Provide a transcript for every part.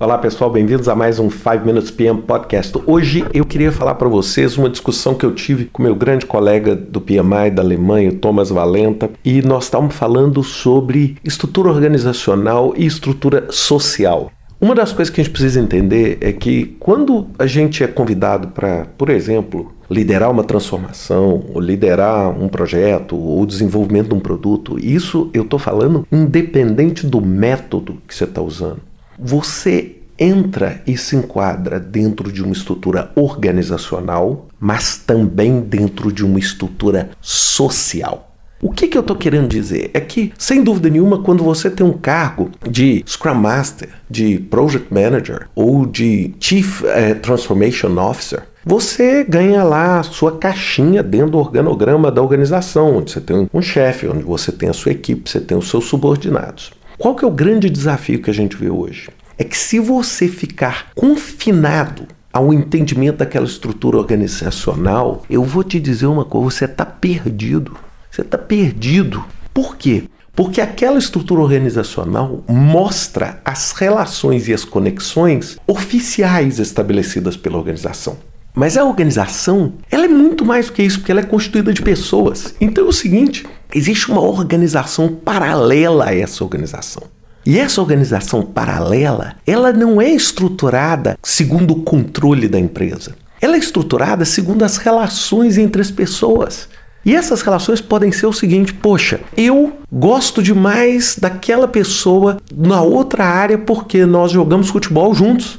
Olá pessoal, bem-vindos a mais um 5 Minutes PM Podcast. Hoje eu queria falar para vocês uma discussão que eu tive com meu grande colega do PMI da Alemanha, Thomas Valenta, e nós estávamos falando sobre estrutura organizacional e estrutura social. Uma das coisas que a gente precisa entender é que quando a gente é convidado para, por exemplo, liderar uma transformação, ou liderar um projeto, ou o desenvolvimento de um produto, isso eu estou falando independente do método que você está usando você entra e se enquadra dentro de uma estrutura organizacional, mas também dentro de uma estrutura social. O que, que eu estou querendo dizer? É que, sem dúvida nenhuma, quando você tem um cargo de Scrum Master, de Project Manager ou de Chief eh, Transformation Officer, você ganha lá a sua caixinha dentro do organograma da organização, onde você tem um chefe, onde você tem a sua equipe, você tem os seus subordinados. Qual que é o grande desafio que a gente vê hoje? É que se você ficar confinado ao entendimento daquela estrutura organizacional, eu vou te dizer uma coisa: você está perdido. Você está perdido. Por quê? Porque aquela estrutura organizacional mostra as relações e as conexões oficiais estabelecidas pela organização. Mas a organização, ela é muito mais do que isso, porque ela é constituída de pessoas. Então é o seguinte, existe uma organização paralela a essa organização. E essa organização paralela, ela não é estruturada segundo o controle da empresa. Ela é estruturada segundo as relações entre as pessoas. E essas relações podem ser o seguinte: poxa, eu gosto demais daquela pessoa na outra área porque nós jogamos futebol juntos.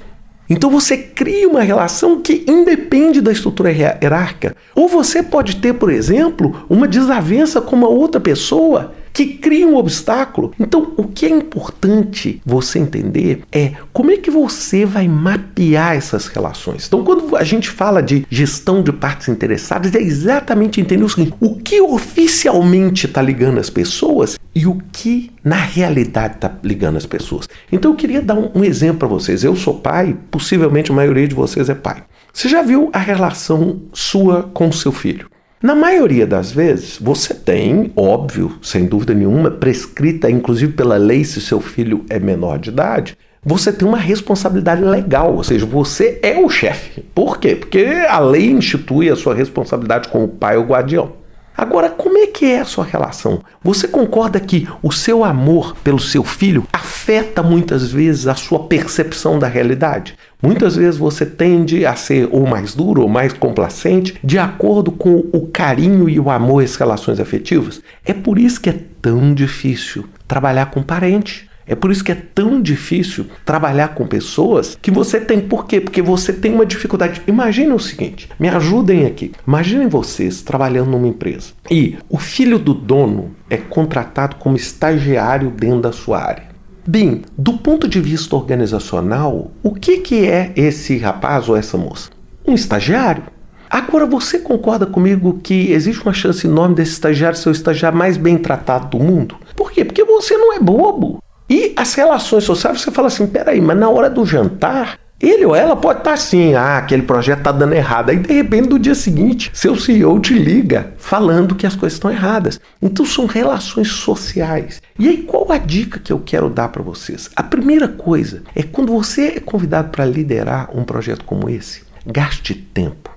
Então você cria uma relação que independe da estrutura hierárquica. Ou você pode ter, por exemplo, uma desavença com uma outra pessoa que cria um obstáculo. Então, o que é importante você entender é como é que você vai mapear essas relações. Então, quando a gente fala de gestão de partes interessadas, é exatamente entender o seguinte: o que oficialmente está ligando as pessoas e o que na realidade está ligando as pessoas. Então, eu queria dar um, um exemplo para vocês. Eu sou pai, possivelmente a maioria de vocês é pai. Você já viu a relação sua com seu filho? Na maioria das vezes, você tem, óbvio, sem dúvida nenhuma, prescrita inclusive pela lei se seu filho é menor de idade, você tem uma responsabilidade legal, ou seja, você é o chefe. Por quê? Porque a lei institui a sua responsabilidade como pai ou guardião. Agora, como é que é a sua relação? Você concorda que o seu amor pelo seu filho afeta muitas vezes a sua percepção da realidade? Muitas vezes você tende a ser ou mais duro ou mais complacente de acordo com o carinho e o amor às relações afetivas. É por isso que é tão difícil trabalhar com parente. É por isso que é tão difícil trabalhar com pessoas que você tem. Por quê? Porque você tem uma dificuldade. Imaginem o seguinte: me ajudem aqui. Imaginem vocês trabalhando numa empresa e o filho do dono é contratado como estagiário dentro da sua área. Bem, do ponto de vista organizacional, o que, que é esse rapaz ou essa moça? Um estagiário. Agora, você concorda comigo que existe uma chance enorme desse estagiário ser o estagiário mais bem tratado do mundo? Por quê? Porque você não é bobo. E as relações sociais, você fala assim: peraí, mas na hora do jantar, ele ou ela pode estar assim, ah, aquele projeto está dando errado. Aí de repente, no dia seguinte, seu CEO te liga falando que as coisas estão erradas. Então são relações sociais. E aí, qual a dica que eu quero dar para vocês? A primeira coisa é quando você é convidado para liderar um projeto como esse, gaste tempo.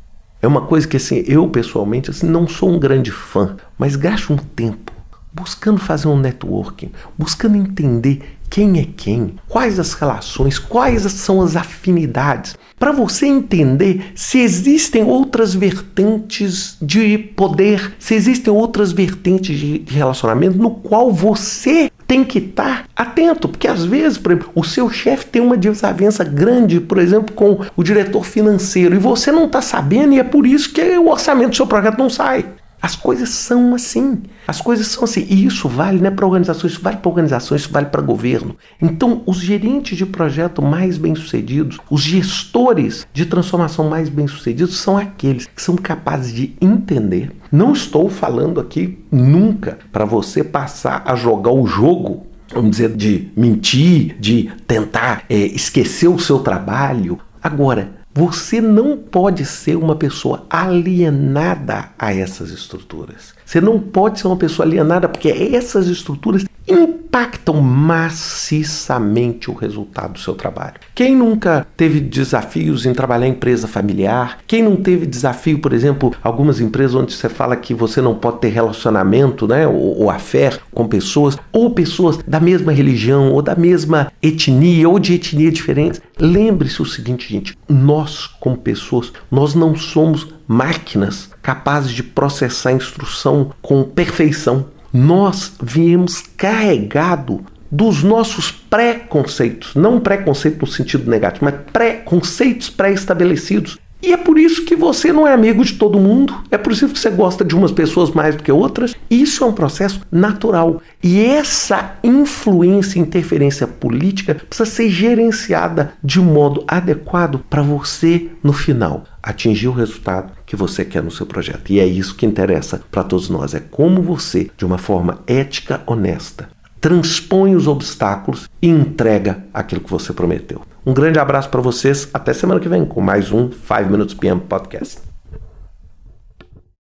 É uma coisa que assim, eu pessoalmente assim, não sou um grande fã, mas gaste um tempo buscando fazer um networking, buscando entender quem é quem, quais as relações, quais são as afinidades, para você entender se existem outras vertentes de poder, se existem outras vertentes de relacionamento no qual você tem que estar atento, porque às vezes, por exemplo, o seu chefe tem uma desavença grande, por exemplo, com o diretor financeiro, e você não está sabendo, e é por isso que o orçamento do seu projeto não sai. As coisas são assim. As coisas são assim. E isso vale não é para organizações, isso vale para organizações, isso vale para governo. Então, os gerentes de projeto mais bem-sucedidos, os gestores de transformação mais bem-sucedidos são aqueles que são capazes de entender. Não estou falando aqui nunca para você passar a jogar o jogo vamos dizer, de mentir, de tentar é, esquecer o seu trabalho. Agora, você não pode ser uma pessoa alienada a essas estruturas. Você não pode ser uma pessoa alienada porque essas estruturas impactam maciçamente o resultado do seu trabalho. Quem nunca teve desafios em trabalhar em empresa familiar? Quem não teve desafio, por exemplo, algumas empresas onde você fala que você não pode ter relacionamento, né, ou, ou afé com pessoas, ou pessoas da mesma religião, ou da mesma etnia, ou de etnia diferentes? Lembre-se o seguinte, gente, nós como pessoas, nós não somos máquinas capazes de processar instrução com perfeição. Nós viemos carregado dos nossos preconceitos, não preconceito no sentido negativo, mas preconceitos pré-estabelecidos. E é por isso que você não é amigo de todo mundo, é por isso que você gosta de umas pessoas mais do que outras. Isso é um processo natural. E essa influência interferência política precisa ser gerenciada de modo adequado para você, no final, atingir o resultado que você quer no seu projeto. E é isso que interessa para todos nós: é como você, de uma forma ética, honesta, transpõe os obstáculos e entrega aquilo que você prometeu. Um grande abraço para vocês. Até semana que vem com mais um 5 Minutes PM Podcast.